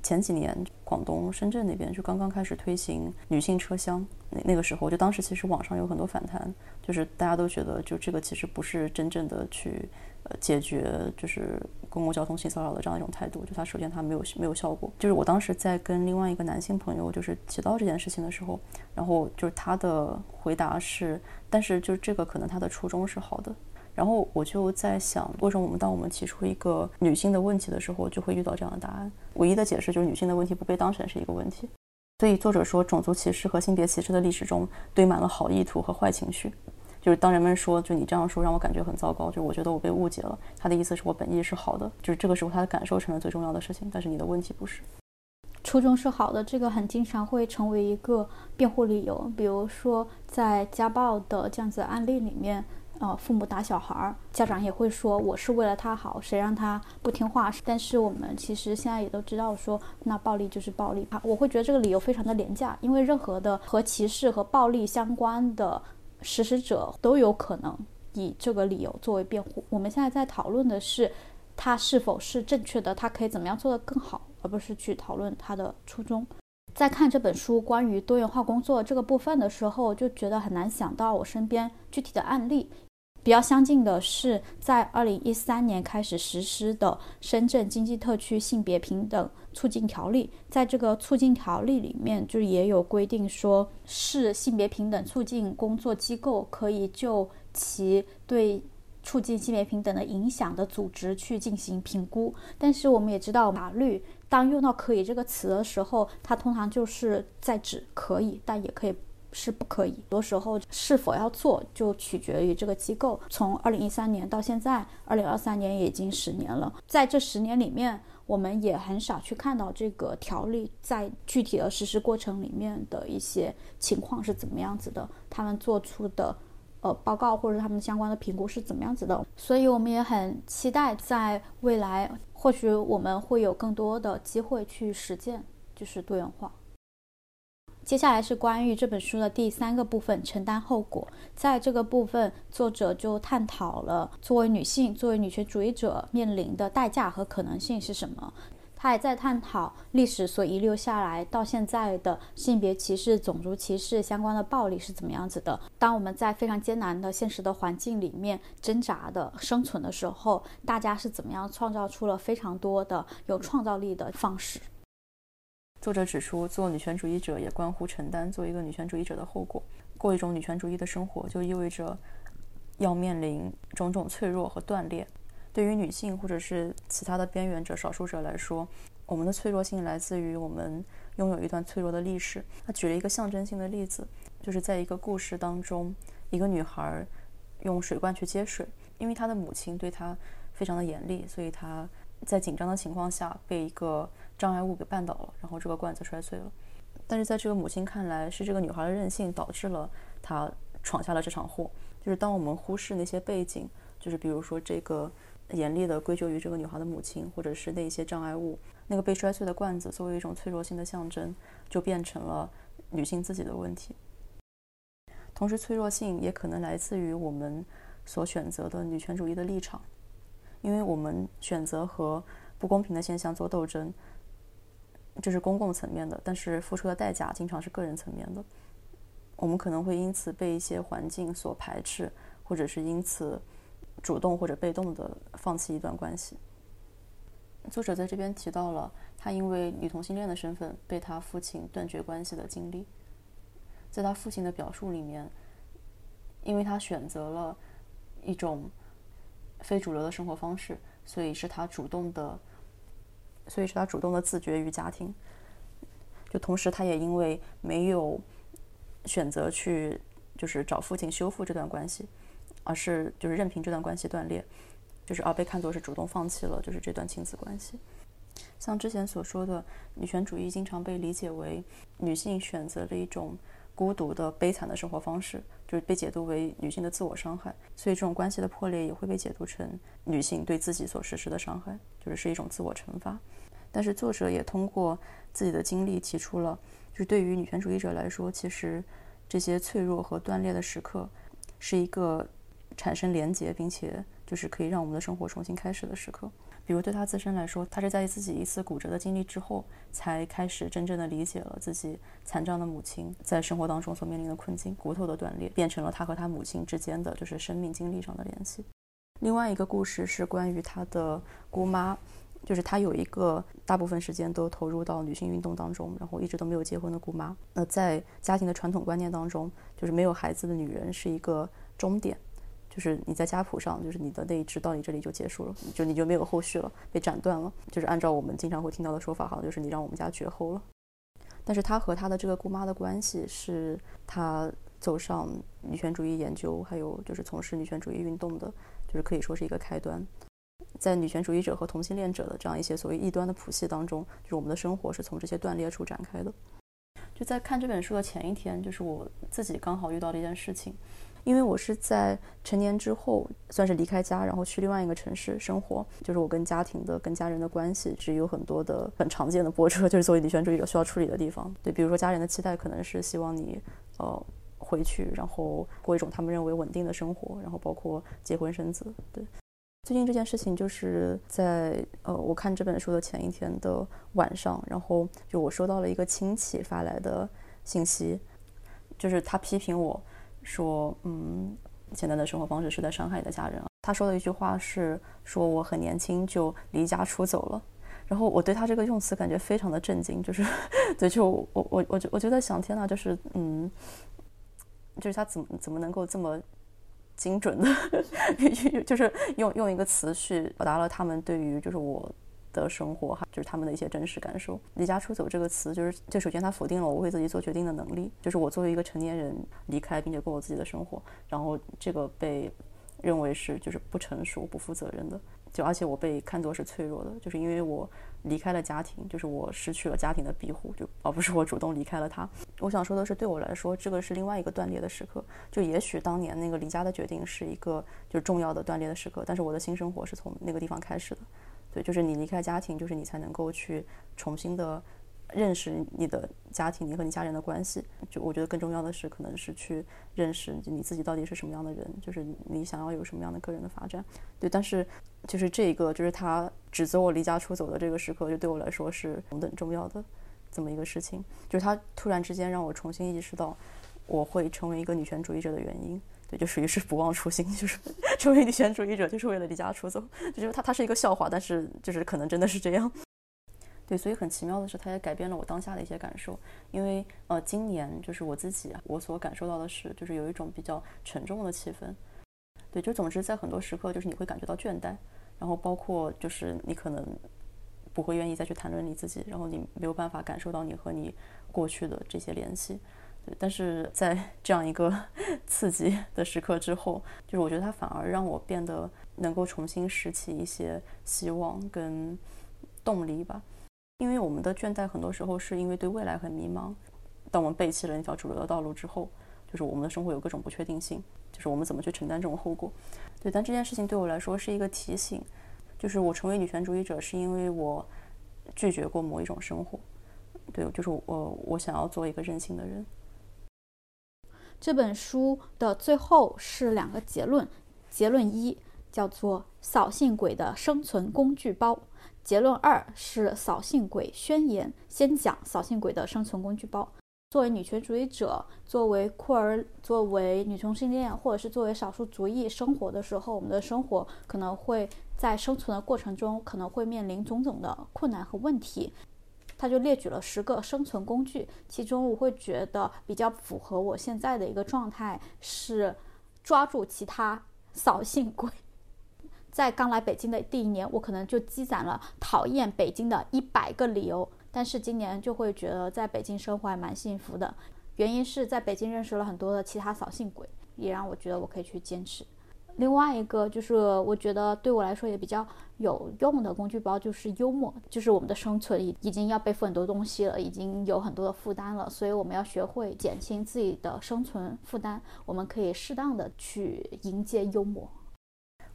前几年，广东深圳那边就刚刚开始推行女性车厢，那那个时候，就当时其实网上有很多反弹，就是大家都觉得，就这个其实不是真正的去呃解决就是公共交通性骚扰的这样一种态度，就它首先它没有没有效果。就是我当时在跟另外一个男性朋友就是提到这件事情的时候，然后就是他的回答是，但是就是这个可能他的初衷是好的。然后我就在想，为什么我们当我们提出一个女性的问题的时候，就会遇到这样的答案？唯一的解释就是女性的问题不被当成是一个问题。所以作者说，种族歧视和性别歧视的历史中堆满了好意图和坏情绪。就是当人们说，就你这样说让我感觉很糟糕，就我觉得我被误解了。他的意思是我本意是好的，就是这个时候他的感受成了最重要的事情，但是你的问题不是。初衷是好的，这个很经常会成为一个辩护理由。比如说在家暴的这样子案例里面。呃，父母打小孩儿，家长也会说我是为了他好，谁让他不听话？但是我们其实现在也都知道，说那暴力就是暴力。我会觉得这个理由非常的廉价，因为任何的和歧视和暴力相关的实施者都有可能以这个理由作为辩护。我们现在在讨论的是他是否是正确的，他可以怎么样做得更好，而不是去讨论他的初衷。在看这本书关于多元化工作这个部分的时候，就觉得很难想到我身边具体的案例。比较相近的是，在二零一三年开始实施的《深圳经济特区性别平等促进条例》。在这个促进条例里面，就也有规定说，市性别平等促进工作机构可以就其对促进性别平等的影响的组织去进行评估。但是我们也知道，法律当用到“可以”这个词的时候，它通常就是在指可以，但也可以。是不可以，很多时候是否要做就取决于这个机构。从二零一三年到现在，二零二三年已经十年了，在这十年里面，我们也很少去看到这个条例在具体的实施过程里面的一些情况是怎么样子的，他们做出的呃报告或者他们相关的评估是怎么样子的。所以我们也很期待在未来，或许我们会有更多的机会去实践，就是多元化。接下来是关于这本书的第三个部分——承担后果。在这个部分，作者就探讨了作为女性、作为女权主义者面临的代价和可能性是什么。他还在探讨历史所遗留下来到现在的性别歧视、种族歧视相关的暴力是怎么样子的。当我们在非常艰难的现实的环境里面挣扎的生存的时候，大家是怎么样创造出了非常多的有创造力的方式？作者指出，做女权主义者也关乎承担做一个女权主义者的后果。过一种女权主义的生活，就意味着要面临种种脆弱和断裂。对于女性或者是其他的边缘者、少数者来说，我们的脆弱性来自于我们拥有一段脆弱的历史。他举了一个象征性的例子，就是在一个故事当中，一个女孩用水罐去接水，因为她的母亲对她非常的严厉，所以她在紧张的情况下被一个障碍物给绊倒了，然后这个罐子摔碎了。但是在这个母亲看来，是这个女孩的任性导致了她闯下了这场祸。就是当我们忽视那些背景，就是比如说这个。严厉的归咎于这个女孩的母亲，或者是那些障碍物，那个被摔碎的罐子作为一种脆弱性的象征，就变成了女性自己的问题。同时，脆弱性也可能来自于我们所选择的女权主义的立场，因为我们选择和不公平的现象做斗争，这是公共层面的，但是付出的代价经常是个人层面的。我们可能会因此被一些环境所排斥，或者是因此。主动或者被动的放弃一段关系。作者在这边提到了他因为女同性恋的身份被他父亲断绝关系的经历。在他父亲的表述里面，因为他选择了一种非主流的生活方式，所以是他主动的，所以是他主动的自绝于家庭。就同时，他也因为没有选择去就是找父亲修复这段关系。而是就是任凭这段关系断裂，就是而被看作是主动放弃了就是这段亲子关系。像之前所说的，女权主义经常被理解为女性选择了一种孤独的悲惨的生活方式，就是被解读为女性的自我伤害。所以这种关系的破裂也会被解读成女性对自己所实施的伤害，就是是一种自我惩罚。但是作者也通过自己的经历提出了，就是对于女权主义者来说，其实这些脆弱和断裂的时刻是一个。产生连结，并且就是可以让我们的生活重新开始的时刻。比如对他自身来说，他是在自己一次骨折的经历之后，才开始真正的理解了自己残障的母亲在生活当中所面临的困境。骨头的断裂变成了他和他母亲之间的就是生命经历上的联系。另外一个故事是关于他的姑妈，就是他有一个大部分时间都投入到女性运动当中，然后一直都没有结婚的姑妈。那在家庭的传统观念当中，就是没有孩子的女人是一个终点。就是你在家谱上，就是你的那一支到你这里就结束了，就你就没有后续了，被斩断了。就是按照我们经常会听到的说法，好像就是你让我们家绝后了。但是他和他的这个姑妈的关系，是他走上女权主义研究，还有就是从事女权主义运动的，就是可以说是一个开端。在女权主义者和同性恋者的这样一些所谓异端的谱系当中，就是我们的生活是从这些断裂处展开的。就在看这本书的前一天，就是我自己刚好遇到了一件事情。因为我是在成年之后，算是离开家，然后去另外一个城市生活。就是我跟家庭的、跟家人的关系，是有很多的很常见的波折，就是作为女权主义者需要处理的地方。对，比如说家人的期待可能是希望你，呃，回去，然后过一种他们认为稳定的生活，然后包括结婚生子。对，最近这件事情就是在呃，我看这本书的前一天的晚上，然后就我收到了一个亲戚发来的信息，就是他批评我。说，嗯，现在的生活方式是在伤害你的家人。他说的一句话是说我很年轻就离家出走了。然后我对他这个用词感觉非常的震惊，就是，对，就我我我就我就在想，天呐，就是，嗯，就是他怎么怎么能够这么精准的，就是用用一个词去表达了他们对于就是我。的生活哈，就是他们的一些真实感受。离家出走这个词，就是就首先他否定了我为自己做决定的能力，就是我作为一个成年人离开并且过我自己的生活，然后这个被认为是就是不成熟、不负责任的，就而且我被看作是脆弱的，就是因为我离开了家庭，就是我失去了家庭的庇护，就而不是我主动离开了他。我想说的是，对我来说，这个是另外一个断裂的时刻。就也许当年那个离家的决定是一个就重要的断裂的时刻，但是我的新生活是从那个地方开始的。对，就是你离开家庭，就是你才能够去重新的认识你的家庭，你和你家人的关系。就我觉得更重要的是，可能是去认识你自己到底是什么样的人，就是你想要有什么样的个人的发展。对，但是就是这一个，就是他指责我离家出走的这个时刻，就对我来说是同等重要的这么一个事情。就是他突然之间让我重新意识到，我会成为一个女权主义者的原因。对，就属于是不忘初心，就是 成为女权主义者，就是为了离家出走。就觉得他他是一个笑话，但是就是可能真的是这样。对，所以很奇妙的是，他也改变了我当下的一些感受。因为呃，今年就是我自己，我所感受到的是，就是有一种比较沉重的气氛。对，就总之在很多时刻，就是你会感觉到倦怠，然后包括就是你可能不会愿意再去谈论你自己，然后你没有办法感受到你和你过去的这些联系。但是在 这样一个 刺激的时刻之后，就是我觉得它反而让我变得能够重新拾起一些希望跟动力吧。因为我们的倦怠很多时候是因为对未来很迷茫。当我们背弃了那条主流的道路之后，就是我们的生活有各种不确定性，就是我们怎么去承担这种后果。对，但这件事情对我来说是一个提醒，就是我成为女权主义者是因为我拒绝过某一种生活。对，就是我我想要做一个任性的人。这本书的最后是两个结论，结论一叫做“扫兴鬼的生存工具包”，结论二是“扫兴鬼宣言”。先讲扫兴鬼的生存工具包。作为女权主义者，作为酷儿，作为女同性恋，或者是作为少数族裔生活的时候，我们的生活可能会在生存的过程中可能会面临种种的困难和问题。他就列举了十个生存工具，其中我会觉得比较符合我现在的一个状态是抓住其他扫兴鬼。在刚来北京的第一年，我可能就积攒了讨厌北京的一百个理由。但是今年就会觉得在北京生活还蛮幸福的，原因是在北京认识了很多的其他扫兴鬼，也让我觉得我可以去坚持。另外一个就是我觉得对我来说也比较有用的工具包就是幽默，就是我们的生存已已经要背负很多东西了，已经有很多的负担了，所以我们要学会减轻自己的生存负担，我们可以适当的去迎接幽默。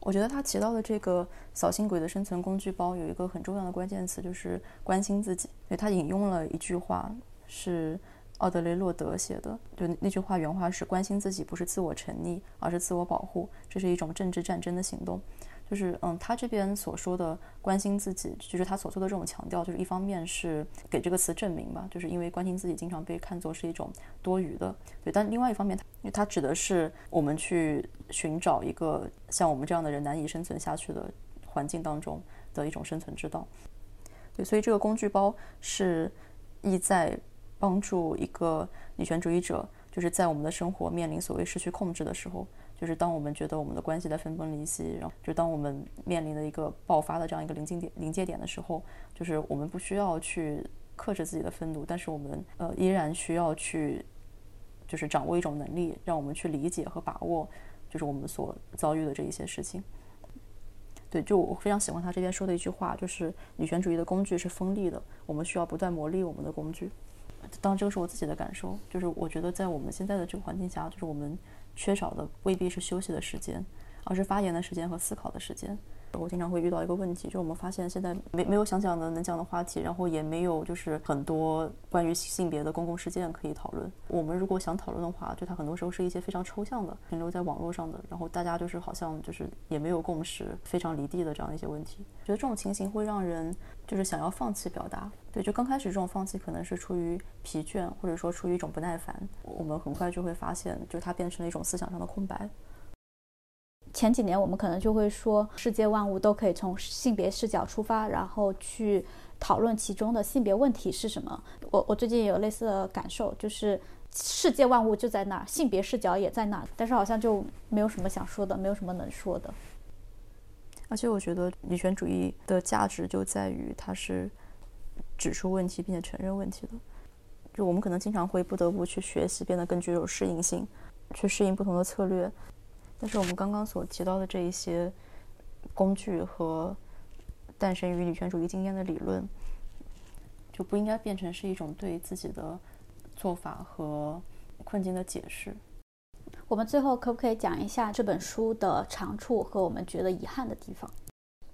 我觉得他提到的这个扫兴鬼的生存工具包有一个很重要的关键词，就是关心自己。对他引用了一句话，是奥德雷洛德写的，就那句话原话是：“关心自己不是自我沉溺，而是自我保护，这是一种政治战争的行动。”就是嗯，他这边所说的关心自己，就是他所做的这种强调，就是一方面是给这个词证明吧，就是因为关心自己经常被看作是一种多余的，对。但另外一方面，他因为他指的是我们去寻找一个像我们这样的人难以生存下去的环境当中的一种生存之道，对。所以这个工具包是意在帮助一个女权主义者，就是在我们的生活面临所谓失去控制的时候。就是当我们觉得我们的关系在分崩离析，然后就当我们面临的一个爆发的这样一个临界点、临界点的时候，就是我们不需要去克制自己的愤怒，但是我们呃依然需要去，就是掌握一种能力，让我们去理解和把握，就是我们所遭遇的这一些事情。对，就我非常喜欢他这边说的一句话，就是女权主义的工具是锋利的，我们需要不断磨砺我们的工具。当然，这个是我自己的感受，就是我觉得在我们现在的这个环境下，就是我们。缺少的未必是休息的时间，而是发言的时间和思考的时间。我经常会遇到一个问题，就我们发现现在没没有想讲的能讲的话题，然后也没有就是很多关于性别的公共事件可以讨论。我们如果想讨论的话，就它很多时候是一些非常抽象的，停留在网络上的，然后大家就是好像就是也没有共识，非常离地的这样一些问题。觉得这种情形会让人就是想要放弃表达。对，就刚开始这种放弃可能是出于疲倦，或者说出于一种不耐烦。我们很快就会发现，就是它变成了一种思想上的空白。前几年我们可能就会说，世界万物都可以从性别视角出发，然后去讨论其中的性别问题是什么。我我最近也有类似的感受，就是世界万物就在那儿，性别视角也在那儿，但是好像就没有什么想说的，没有什么能说的。而且我觉得女权主义的价值就在于它是指出问题并且承认问题的。就我们可能经常会不得不去学习，变得更具有适应性，去适应不同的策略。但是我们刚刚所提到的这一些工具和诞生于女权主义经验的理论，就不应该变成是一种对自己的做法和困境的解释。我们最后可不可以讲一下这本书的长处和我们觉得遗憾的地方？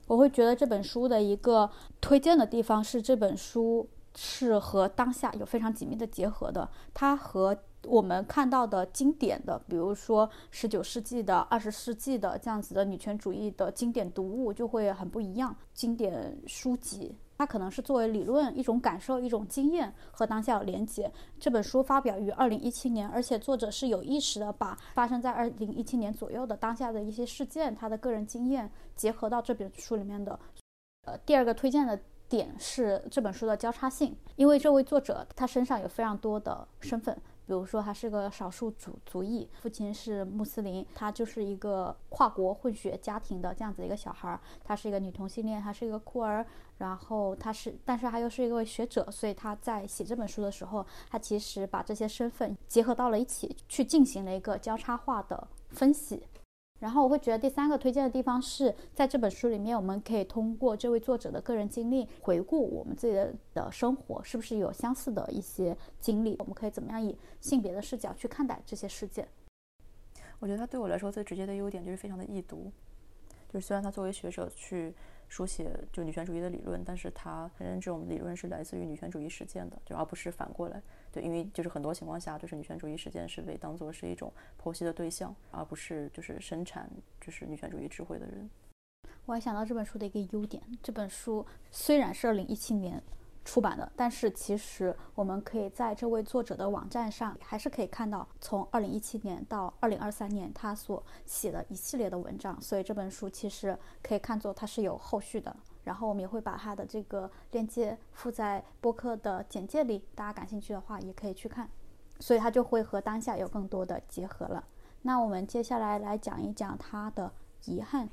我会觉得这本书的一个推荐的地方是，这本书是和当下有非常紧密的结合的，它和。我们看到的经典的，比如说十九世纪的、二十世纪的这样子的女权主义的经典读物，就会很不一样。经典书籍，它可能是作为理论一种感受、一种经验和当下有连接。这本书发表于二零一七年，而且作者是有意识的把发生在二零一七年左右的当下的一些事件，他的个人经验结合到这本书里面的。呃，第二个推荐的点是这本书的交叉性，因为这位作者他身上有非常多的身份。比如说，他是个少数族族裔，父亲是穆斯林，他就是一个跨国混血家庭的这样子一个小孩儿。他是一个女同性恋，他是一个孤儿，然后他是，但是他又是一位学者，所以他在写这本书的时候，他其实把这些身份结合到了一起，去进行了一个交叉化的分析。然后我会觉得第三个推荐的地方是在这本书里面，我们可以通过这位作者的个人经历回顾我们自己的的生活，是不是有相似的一些经历？我们可以怎么样以性别的视角去看待这些事件？我觉得他对我来说最直接的优点就是非常的易读，就是虽然他作为学者去。书写就女权主义的理论，但是他承认这种理论是来自于女权主义实践的，就而不是反过来。对，因为就是很多情况下，就是女权主义实践是被当做是一种剖析的对象，而不是就是生产就是女权主义智慧的人。我还想到这本书的一个优点，这本书虽然是二零一七年。出版的，但是其实我们可以在这位作者的网站上，还是可以看到从二零一七年到二零二三年他所写的一系列的文章，所以这本书其实可以看作它是有后续的。然后我们也会把它的这个链接附在播客的简介里，大家感兴趣的话也可以去看。所以它就会和当下有更多的结合了。那我们接下来来讲一讲他的遗憾。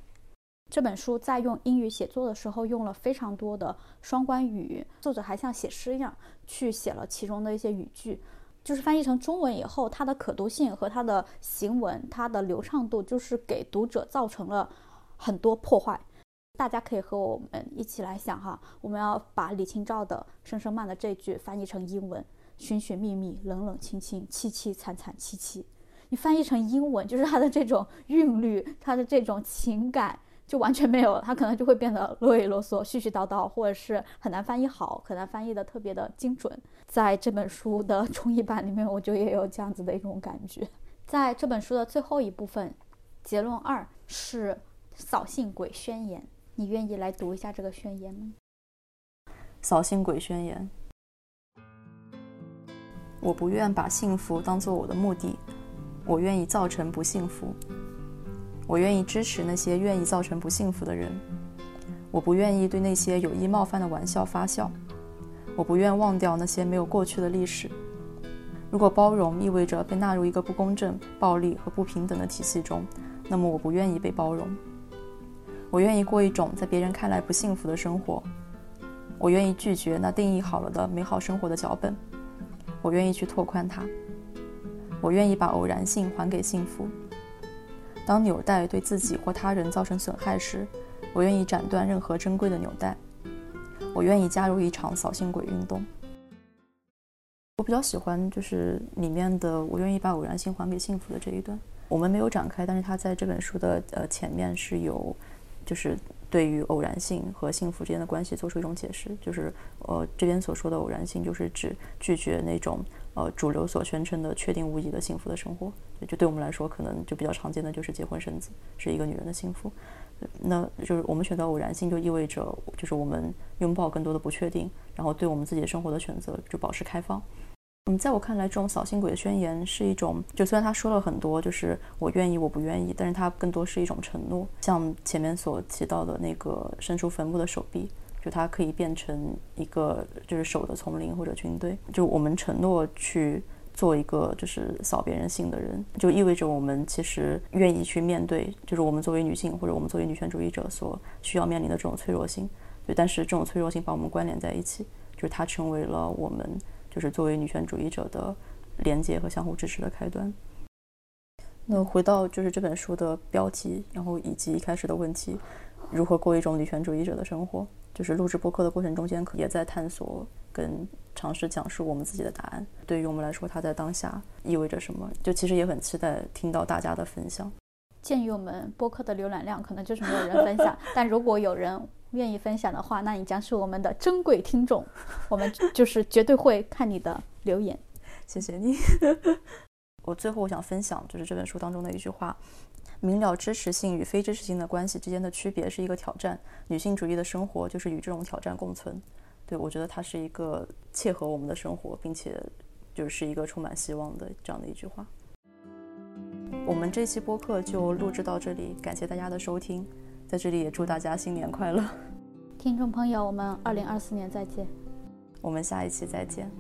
这本书在用英语写作的时候用了非常多的双关语，作者还像写诗一样去写了其中的一些语句，就是翻译成中文以后，它的可读性和它的行文、它的流畅度，就是给读者造成了很多破坏。大家可以和我们一起来想哈，我们要把李清照的《声声慢》的这句翻译成英文：寻寻觅觅，冷冷清清，凄凄惨惨戚戚。你翻译成英文，就是它的这种韵律，它的这种情感。就完全没有了，它可能就会变得啰里啰嗦、絮絮叨叨，或者是很难翻译好，很难翻译的特别的精准。在这本书的中译版里面，我就也有这样子的一种感觉。在这本书的最后一部分，结论二是扫兴鬼 宣言。你愿意来读一下这个宣言吗？扫兴鬼宣言：我不愿把幸福当做我的目的，我愿意造成不幸福。我愿意支持那些愿意造成不幸福的人，我不愿意对那些有意冒犯的玩笑发笑，我不愿忘掉那些没有过去的历史。如果包容意味着被纳入一个不公正、暴力和不平等的体系中，那么我不愿意被包容。我愿意过一种在别人看来不幸福的生活，我愿意拒绝那定义好了的美好生活的脚本，我愿意去拓宽它，我愿意把偶然性还给幸福。当纽带对自己或他人造成损害时，我愿意斩断任何珍贵的纽带。我愿意加入一场扫兴鬼运动。我比较喜欢就是里面的“我愿意把偶然性还给幸福”的这一段。我们没有展开，但是他在这本书的呃前面是有，就是对于偶然性和幸福之间的关系做出一种解释。就是呃这边所说的偶然性，就是指拒绝那种。呃，主流所宣称的确定无疑的幸福的生活，就对我们来说，可能就比较常见的就是结婚生子，是一个女人的幸福。那就是我们选择偶然性，就意味着就是我们拥抱更多的不确定，然后对我们自己生活的选择就保持开放。嗯，在我看来，这种扫兴鬼的宣言是一种，就虽然他说了很多，就是我愿意，我不愿意，但是他更多是一种承诺，像前面所提到的那个伸出坟墓的手臂。就它可以变成一个就是手的丛林或者军队，就我们承诺去做一个就是扫别人兴的人，就意味着我们其实愿意去面对，就是我们作为女性或者我们作为女权主义者所需要面临的这种脆弱性。对，但是这种脆弱性把我们关联在一起，就是它成为了我们就是作为女权主义者的连接和相互支持的开端。那回到就是这本书的标题，然后以及一开始的问题，如何过一种女权主义者的生活？就是录制播客的过程中间，也在探索跟尝试讲述我们自己的答案。对于我们来说，它在当下意味着什么？就其实也很期待听到大家的分享。鉴于我们播客的浏览量可能就是没有人分享，但如果有人愿意分享的话，那你将是我们的珍贵听众。我们 就是绝对会看你的留言。谢谢你。我最后我想分享就是这本书当中的一句话。明了支持性与非支持性的关系之间的区别是一个挑战。女性主义的生活就是与这种挑战共存。对我觉得它是一个切合我们的生活，并且就是一个充满希望的这样的一句话。我们这期播客就录制到这里，感谢大家的收听，在这里也祝大家新年快乐。听众朋友，我们二零二四年再见。我们下一期再见。